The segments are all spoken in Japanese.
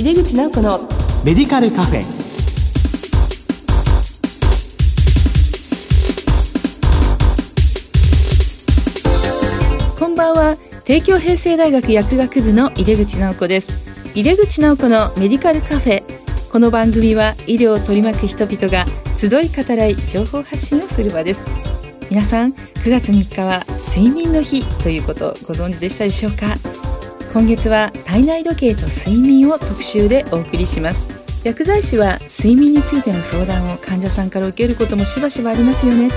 井出口直子のメディカルカフェ。こんばんは。帝京平成大学薬学部の井出口直子です。井出口直子のメディカルカフェ。この番組は医療を取り巻く人々が集い語らい情報発信をする場です。皆さん9月3日は睡眠の日ということをご存知でしたでしょうか？今月は体内時計と睡眠を特集でお送りします。薬剤師は睡眠についての相談を患者さんから受けることもしばしばありますよね。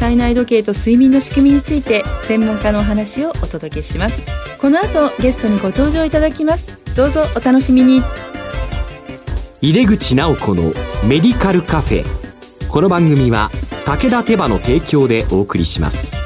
体内時計と睡眠の仕組みについて専門家のお話をお届けします。この後ゲストにご登場いただきます。どうぞお楽しみに。井出口直子のメディカルカフェ。この番組は武田手羽の提供でお送りします。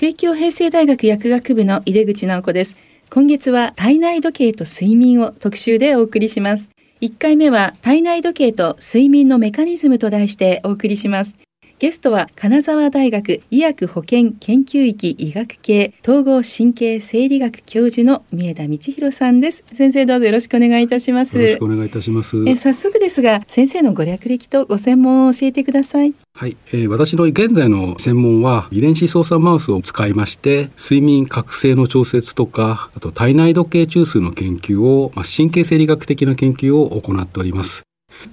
帝京平成大学薬学部の井出口直子です。今月は体内時計と睡眠を特集でお送りします。1回目は体内時計と睡眠のメカニズムと題してお送りします。ゲストは金沢大学医薬保健研究域医学系統合神経生理学教授の三枝道弘さんです。先生どうぞよろしくお願いいたします。よろしくお願いいたします。え早速ですが先生のご略歴とご専門を教えてください。はい、えー、私の現在の専門は遺伝子操作マウスを使いまして睡眠覚醒の調節とかあと体内時計中枢の研究を、まあ、神経生理学的な研究を行っております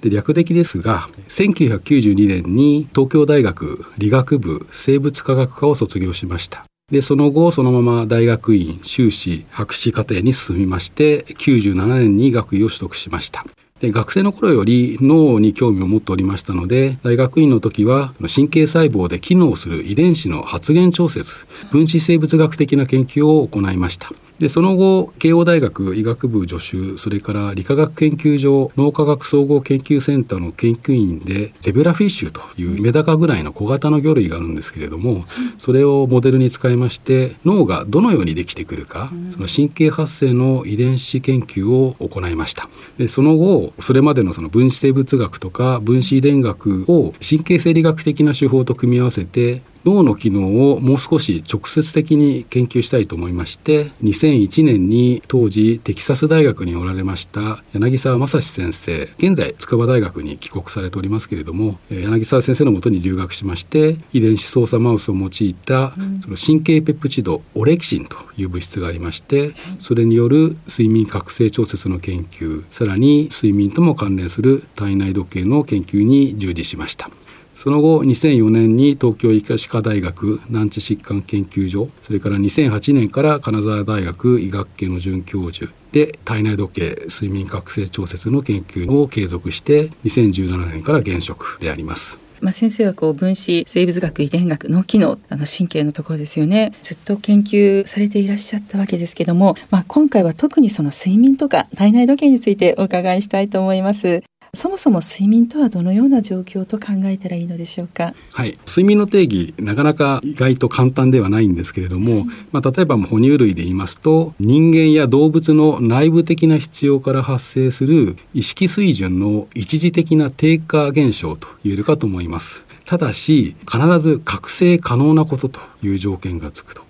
で略歴ですが1992年に東京大学理学部生物科学科を卒業しました。でその後そのまま大学院修士博士課程に進みまして97年に学位を取得しました。で学生の頃より脳に興味を持っておりましたので大学院の時は神経細胞で機能する遺伝子の発現調節分子生物学的な研究を行いました。でその後慶応大学医学部助手それから理化学研究所脳科学総合研究センターの研究員でゼブラフィッシュというメダカぐらいの小型の魚類があるんですけれどもそれをモデルに使いまして脳がどのようにできてくるかその神経発生の遺伝子研究を行いました。でその後それまでのその分子生物学とか分子遺伝学を神経生理学的な手法と組み合わせて脳の機能をもう少し直接的に研究したいと思いまして2001年に当時テキサス大学におられました柳沢正史先生現在筑波大学に帰国されておりますけれども柳沢先生のもとに留学しまして遺伝子操作マウスを用いたその神経ペプチドオレキシンという物質がありましてそれによる睡眠覚醒調節の研究さらに睡眠とも関連する体内時計の研究に従事しました。その後2004年に東京医科歯科大学難治疾患研究所それから2008年から金沢大学医学系の准教授で体内時計睡眠覚醒調節の研究を継続して2017年から現職であります。まあ、先生はこう分子生物学遺伝学脳機能あの神経のところですよねずっと研究されていらっしゃったわけですけども、まあ、今回は特にその睡眠とか体内時計についてお伺いしたいと思いますそもそも睡眠とはどのような状況と考えたらいいのでしょうか？はい、睡眠の定義なかなか意外と簡単ではないんですけれども、うん、まあ例えば哺乳類で言いますと人間や動物の内部的な必要から発生する意識水準の一時的な低下現象と言えるかと思います。ただし必ず覚醒可能なことという条件がつくと。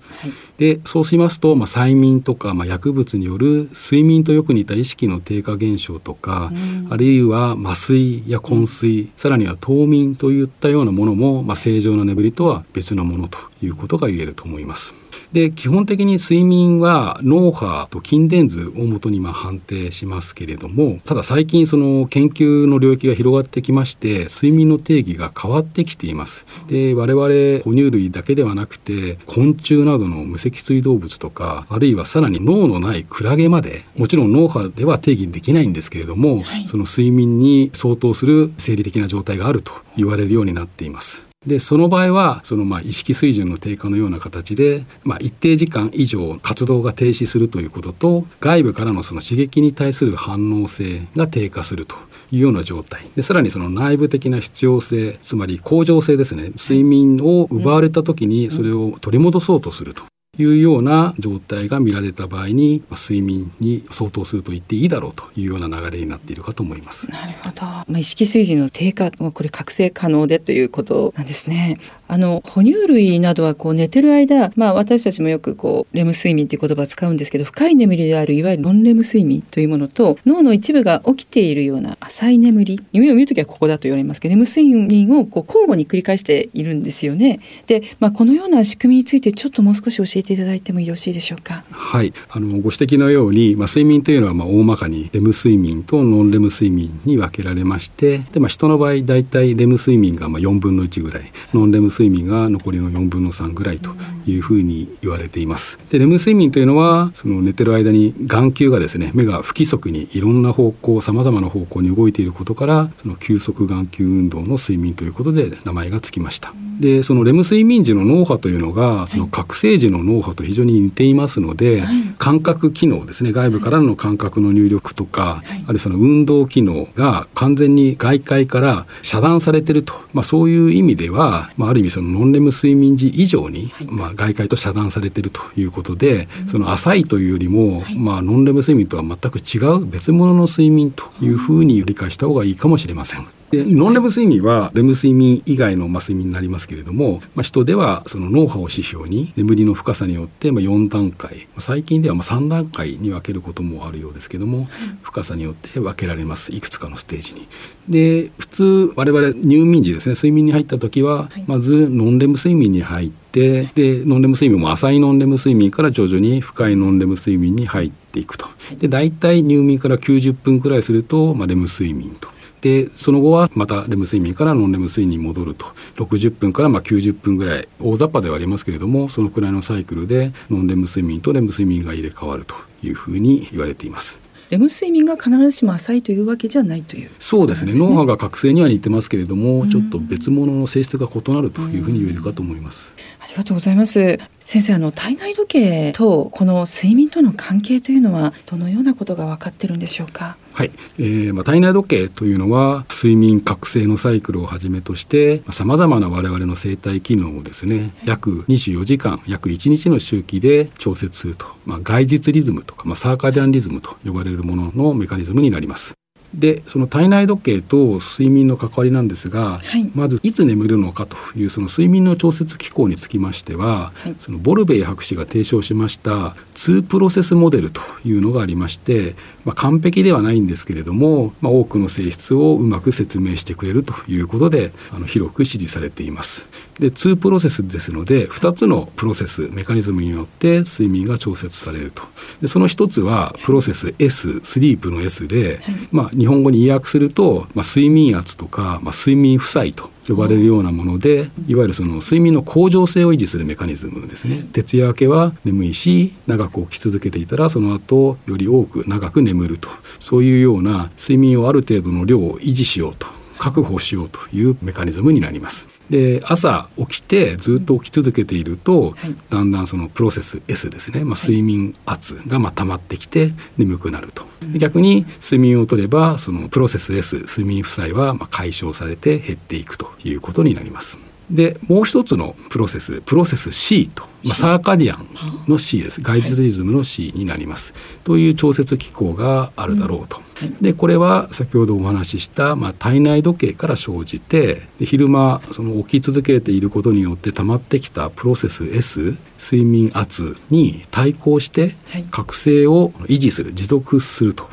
でそうしますと、まあ、催眠とか、まあ、薬物による睡眠とよく似た意識の低下現象とか、うん、あるいは麻酔や昏睡、うん、さらには冬眠といったようなものも、まあ、正常な眠りとは別のものということが言えると思います。で基本的に睡眠は脳波と筋電図をもとにまあ判定しますけれどもただ最近その研究の領域が広がってきまして睡眠の定義が変わってきています。で我々哺乳類だけではなくて昆虫などの無脊椎動物とかあるいはさらに脳のないクラゲまでもちろん脳波では定義できないんですけれども、はい、その睡眠に相当する生理的な状態があると言われるようになっていますでその場合はそのまあ意識水準の低下のような形で、まあ、一定時間以上活動が停止するということと外部からのその刺激に対する反応性が低下するというような状態。でさらにその内部的な必要性つまり恒常性ですね。睡眠を奪われた時にそれを取り戻そうとすると。いうような状態が見られた場合に、まあ、睡眠に相当すると言っていいだろうというような流れになっているかと思います。なるほど。まあ、意識水準の低下はこれ覚醒可能でということなんですね。あの哺乳類などはこう寝てる間、まあ、私たちもよくこうレム睡眠という言葉を使うんですけど深い眠りであるいわゆるノンレム睡眠というものと脳の一部が起きているような浅い眠り夢を見るときはここだと言われますけどレム睡眠をこう交互に繰り返しているんですよね。で、まあ、このような仕組みについてちょっともう少し教えていただいてもよろしいでしょうか？はいあのご指摘のように、まあ、睡眠というのはまあ大まかにレム睡眠とノンレム睡眠に分けられましてで、まあ、人の場合大体レム睡眠がまあ4分の1ぐらいノンレム睡眠睡眠が残りの4分の3ぐらいというふうに言われています。でレム睡眠というのはその寝てる間に眼球がですね目が不規則にいろんな方向さまざまな方向に動いていることからその休息眼球運動の睡眠ということで名前がつきました。でそのレム睡眠時の脳波というのがその覚醒時の脳波と非常に似ていますので、はい、感覚機能ですね外部からの感覚の入力とか、はい、あるいはその運動機能が完全に外界から遮断されていると、まあ、そういう意味では、まあ、ある意味そのノンレム睡眠時以上に、はい、まあ、外界と遮断されているということで、その浅いというよりも、まあ、ノンレム睡眠とは全く違う別物の睡眠というふうに理解した方がいいかもしれません。でノンレム睡眠はレム睡眠以外の、まあ、睡眠になりますけれども、まあ、人ではその脳波を指標に眠りの深さによって、まあ、4段階最近ではまあ3段階に分けることもあるようですけども、深さによって分けられますいくつかのステージに。で普通我々入眠時ですね睡眠に入った時は、まずノンレム睡眠に入ってでノンレム睡眠も浅いノンレム睡眠から徐々に深いノンレム睡眠に入っていくと。で大体入眠から90分くらいすると、まあ、レム睡眠と。でその後はまたレム睡眠からノンレム睡眠に戻ると。60分からまあ90分ぐらい大雑把ではありますけれどもそのくらいのサイクルでノンレム睡眠とレム睡眠が入れ替わるというふうに言われています。レム睡眠が必ずしも浅いというわけじゃないという、ね、そうですね。脳波が覚醒には似てますけれどもちょっと別物の性質が異なるというふうに言えるかと思いますがとうございます。先生あの体内時計とこの睡眠との関係というのはどのようなことが分かってるんでしょうか？はい、えーまあ、体内時計というのは睡眠覚醒のサイクルをはじめとしてさまざ、まな我々の生体機能をですね約24時間約1日の周期で調節すると、まあ、外日リズムとか、まあ、サーカディアンリズムと呼ばれるもののメカニズムになります。でその体内時計と睡眠の関わりなんですが、はい、まずいつ眠るのかというその睡眠の調節機構につきましては、はい、そのボルベイ博士が提唱しました2プロセスモデルというのがありまして、まあ、完璧ではないんですけれども、まあ、多くの性質をうまく説明してくれるということであの広く支持されています。で2プロセスですので2つのプロセスメカニズムによって睡眠が調節されるとでその一つはプロセス S スリープの S で、まあ、日本語に意訳すると、まあ、睡眠圧とか、まあ、睡眠負債と呼ばれるようなものでいわゆるその睡眠の向上性を維持するメカニズムですね。徹夜明けは眠いし長く起き続けていたらその後より多く長く眠ると。そういうような睡眠をある程度の量を維持しようと確保しようというメカニズムになります。で朝起きてずっと起き続けていると、はい、だんだんそのプロセス S ですね、まあ、睡眠圧がまあ溜まってきて眠くなると、逆に睡眠をとればそのプロセス S 睡眠負債はまあ解消されて減っていくということになります。でもう一つのプロセスプロセス C と、まあ、サーカディアンの C です。外日リズムの C になります、という調節機構があるだろうと。でこれは先ほどお話しした、まあ、体内時計から生じてで昼間その起き続けていることによって溜まってきたプロセス S 睡眠圧に対抗して覚醒を維持する持続すると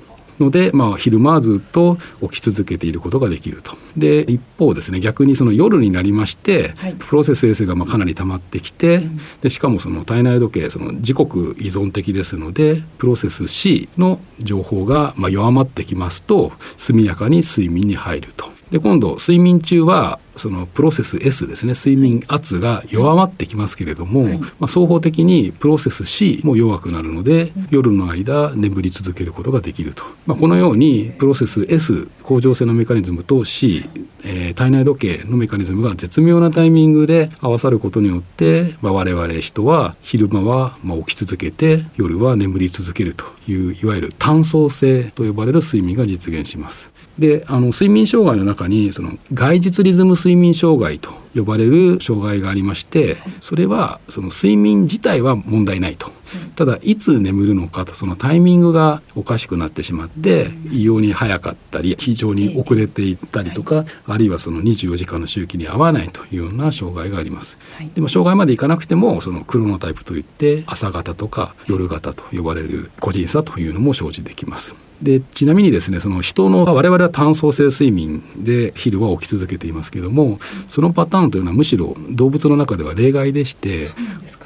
ので、まあ、昼間はずっと起き続けていることができると。で一方ですね逆にその夜になりまして、はい、プロセス S がまあかなり溜まってきて、うん、でしかもその体内時計その時刻依存的ですのでプロセス C の情報がまあ弱まってきますと速やかに睡眠に入ると。で今度睡眠中はそのプロセス S ですね。睡眠圧が弱まってきますけれども、はい、まあ、双方的にプロセス C も弱くなるので、夜の間眠り続けることができると、まあ、このようにプロセス S 恒常性のメカニズムと C、えー、体内時計のメカニズムが絶妙なタイミングで合わさることによって、まあ、我々人は昼間はま起き続けて夜は眠り続けるといういわゆる単相性と呼ばれる睡眠が実現します。であの睡眠障害の中にその外実リズム睡眠障害と呼ばれる障害がありましてそれはその睡眠自体は問題ないと。ただいつ眠るのかとそのタイミングがおかしくなってしまって異様に早かったり非常に遅れていったりとかあるいはその24時間の周期に合わないというような障害があります。でも障害までいかなくてもそのクロノタイプといって朝型とか夜型と呼ばれる個人差というのも生じてきます。でちなみにですねその人の我々は単層性睡眠で昼は起き続けていますけれどもそのパターンというのはむしろ動物の中では例外でして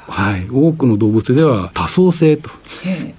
はい、多くの動物では多層性と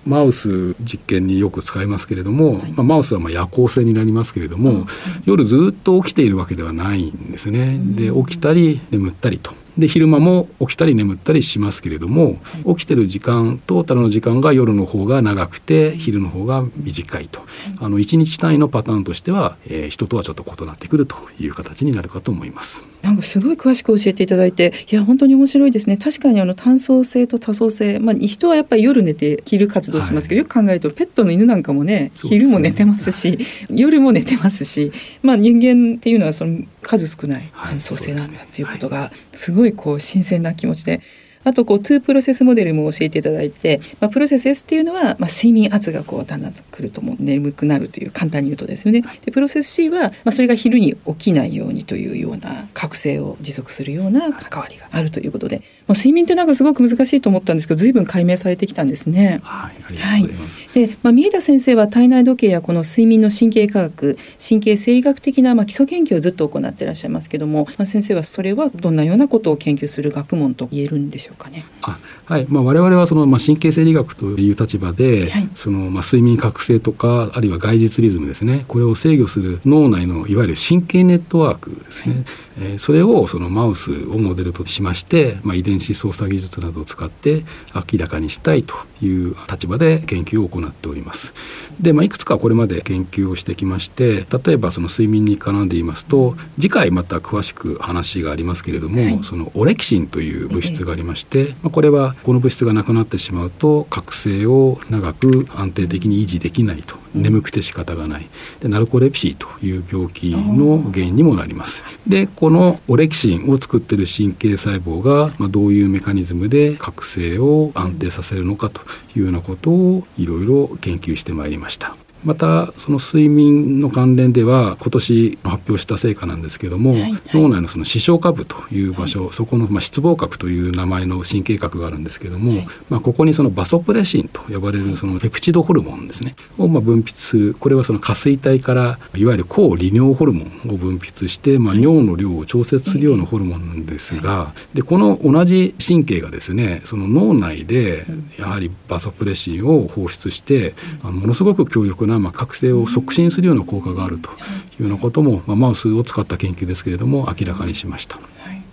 マウス実験によく使いますけれども、はい、まあ、マウスはまあ夜行性になりますけれども、はい、夜ずっと起きているわけではないんですね。で起きたり眠ったりとで昼間も起きたり眠ったりしますけれども、起きてる時間トータルの時間が夜の方が長くて昼の方が短いと、あの1日単位のパターンとしては、えー、人とはちょっと異なってくるという形になるかと思います。なんかすごい詳しく教えていただいていや本当に面白いですね。確かにあの単層性と多層性、まあ、人はやっぱり夜寝て昼活動しますけど、はい、よく考えるとペットの犬なんかもね昼も寝てますし、ね、夜も寝てますし、まあ、人間っていうのはその数少ない単層性なんだっていうことがすごいこう新鮮な気持ちで。あとこう2プロセスモデルも教えていただいて、まあ、プロセス S っていうのは、まあ、睡眠圧がこうだんだんとくるとも眠くなるという簡単に言うとですよね。でプロセス C は、まあ、それが昼に起きないようにというような覚醒を持続するような関わりがあるということで、まあ、睡眠ってなんかすごく難しいと思ったんですけど随分解明されてきたんですね。はい、はい、で、まあ、三枝先生は体内時計やこの睡眠の神経科学神経生理学的な、まあ、基礎研究をずっと行っていらっしゃいますけども、まあ、先生はそれはどんなようなことを研究する学問と言えるんでしょうかね。あはい。まあ、我々はその、まあ、神経生理学という立場で、はい、そのまあ、睡眠覚醒とかあるいは外実リズムですね。これを制御する脳内のいわゆる神経ネットワークですね、はい、えー、それをそのマウスをモデルとしまして、まあ、遺伝子操作技術などを使って明らかにしたいという立場で研究を行っております。で、まあ、いくつかこれまで研究をしてきまして例えばその睡眠に絡んで言いますと次回また詳しく話がありますけれども、はい、そのオレキシンという物質がありまして、まあ、これはこの物質がなくなってしまうと覚醒を長く安定的に維持できないと。眠くて仕方がない。でナルコレプシーという病気の原因にもなります。でこのオレキシンを作ってる神経細胞が、まあ、どういうメカニズムで覚醒を安定させるのかというようなことをいろいろ研究してまいりましたまたその睡眠の関連では今年発表した成果なんですけども、はいはい、脳内のその視床下部という場所、はい、そこのまあ室傍核という名前の神経核があるんですけども、はい、まあここにそのバソプレシンと呼ばれるそのペプチドホルモンですねをまあ分泌するこれはその下垂体からいわゆる抗利尿ホルモンを分泌してまあ尿の量を調節するようなホルモンなんですがでこの同じ神経がですねその脳内でやはりバソプレシンを放出してあのものすごく強力ななまあ覚醒を促進するような効果があるというようなことも、まあ、マウスを使った研究ですけれども明らかにしました。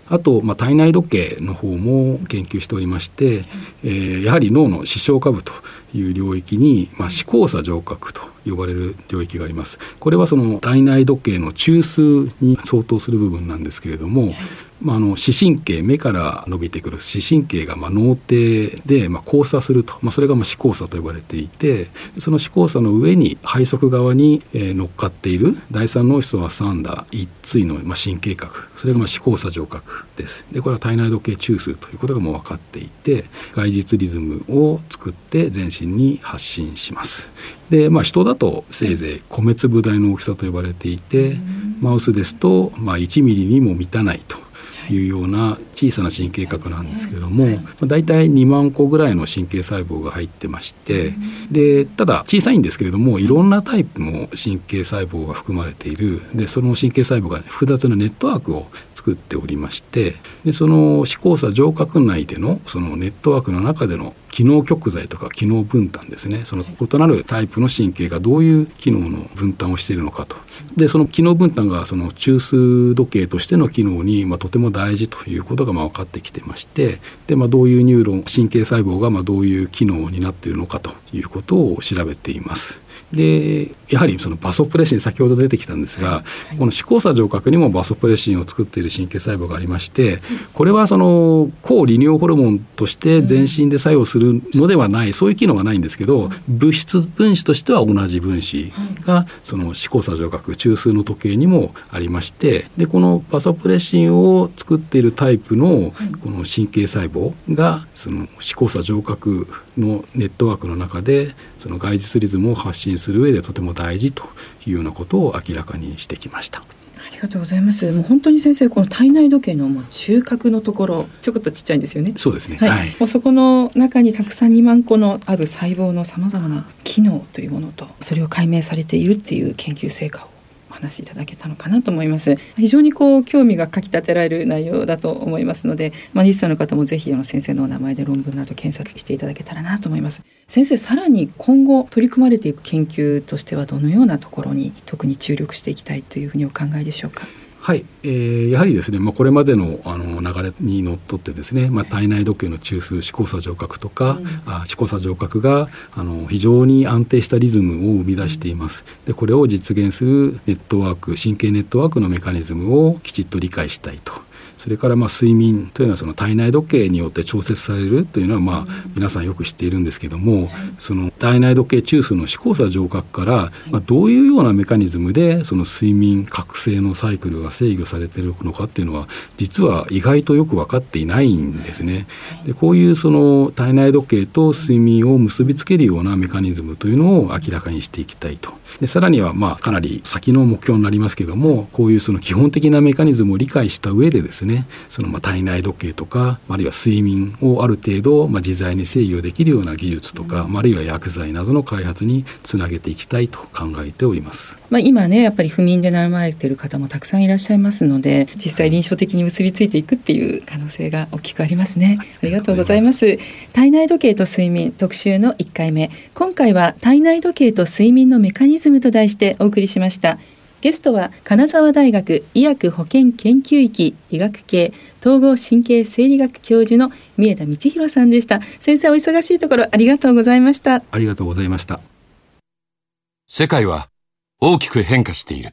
あと、まあ、体内時計の方も研究しておりまして、えー、やはり脳の視床下部という領域に、まあ、視交差上核と呼ばれる領域があります。これはその体内時計の中枢に相当する部分なんですけれども、まあ、あの視神経目から伸びてくる視神経がまあ脳底でまあ交差すると、まあ、それがまあ視交差と呼ばれていてその視交差の上に背側側に、えー、乗っかっている第三脳室を挟んだ一対のまあ神経核。それがまあ視交差上核です。でこれは体内時計中枢ということがもう分かっていて外実リズムを作って全身に発信します。で、まあ、人だとせいぜい米粒大の大きさと呼ばれていてマウスですとまあ1ミリにも満たないというような小さな神経核なんですけれども、はい、大体2万個ぐらいの神経細胞が入ってまして、でただ小さいんですけれどもいろんなタイプの神経細胞が含まれている。でその神経細胞が複雑なネットワークを作っておりましてでその視交差上核内でのそのネットワークの中での機能極材とか機能分担ですね。その異なるタイプの神経がどういう機能の分担をしているのかと。でその機能分担がその中枢時計としての機能にまあとても大事ということがまあ分かってきてましてで、まあ、どういうニューロン神経細胞がまあどういう機能になっているのかということを調べています。でやはりそのバソプレシン先ほど出てきたんですが、はい、この視交差上核にもバソプレシンを作っている神経細胞がありましてこれはその抗利尿ホルモンとして全身で作用するのではない、そういう機能はないんですけど物質分子としては同じ分子がその視交差上核中枢の時計にもありましてでこのバソプレシンを作っているタイプのこの神経細胞がその視交差上核のネットワークの中でその外実リズムを発信する上でとても大事というようなことを明らかにしてきました。ありがとうございます。もう本当に先生この体内時計のもう中核のところちょこっとちっちゃいんですよね。そうですね。はい。はい、もうそこの中にたくさん2万個のある細胞のさまざまな機能というものとそれを解明されているっていう研究成果をお話しいただけたのかなと思います。非常にこう興味がかき立てられる内容だと思いますので、まあ、リスナーの方もぜひあの先生のお名前で論文など検索していただけたらなと思います。先生さらに今後取り組まれていく研究としてはどのようなところに特に注力していきたいというふうにお考えでしょうか？はい、えー、やはりですね、まあ、これまでのあの流れにのっとってですね、まあ、体内時計の中枢指交差上核とか、うん、あ指交差上核があの非常に安定したリズムを生み出しています。でこれを実現するネットワーク神経ネットワークのメカニズムをきちっと理解したいとそれからまあ睡眠というのはその体内時計によって調節されるというのはまあ皆さんよく知っているんですけどもその体内時計中枢の指交差上核からまあどういうようなメカニズムでその睡眠覚醒のサイクルが制御されているのかっていうのは実は意外とよく分かっていないんですね。でこういうその体内時計と睡眠を結びつけるようなメカニズムというのを明らかにしていきたいと。でさらにはまあかなり先の目標になりますけどもこういうその基本的なメカニズムを理解した上でですねそのまあ体内時計とかあるいは睡眠をある程度まあ自在に制御できるような技術とか、あるいは薬剤などの開発につなげていきたいと考えております。まあ、今ねやっぱり不眠で悩まれている方もたくさんいらっしゃいますので実際臨床的に結びついていくっていう可能性が大きくありますね。ありがとうございます。体内時計と睡眠特集の1回目今回は体内時計と睡眠のメカニズムと題してお送りしました。ゲストは金沢大学医薬保健研究域医学系統合神経生理学教授の三重田道弘さんでした。先生お忙しいところありがとうございました。ありがとうございました。世界は大きく変化している。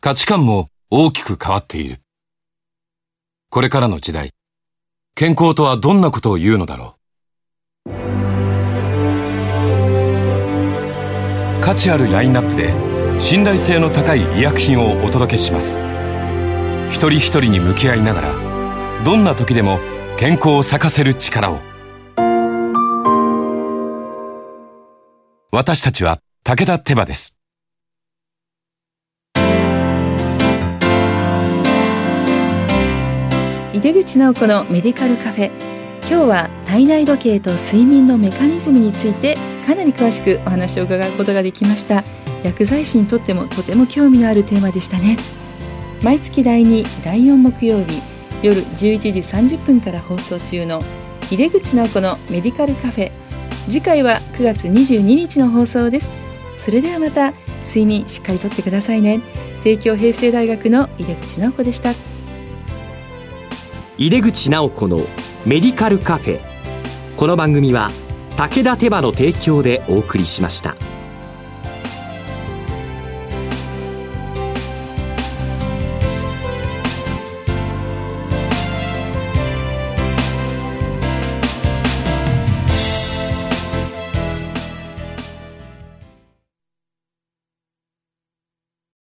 価値観も大きく変わっている。これからの時代健康とはどんなことを言うのだろう。価値あるラインナップで信頼性の高い医薬品をお届けします。一人一人に向き合いながらどんな時でも健康を咲かせる力を。私たちは武田手羽です。井出口直子のメディカルカフェ。今日は体内時計と睡眠のメカニズムについてかなり詳しくお話を伺うことができました。薬剤師にとってもとても興味のあるテーマでしたね。毎月第2第4木曜日夜11時30分から放送中の井出口直子のメディカルカフェ。次回は9月22日の放送です。それではまた睡眠しっかりとってくださいね。帝京平成大学の井出口直子でした井出口直子のメディカルカフェこの番組は武田手羽の提供でお送りしました。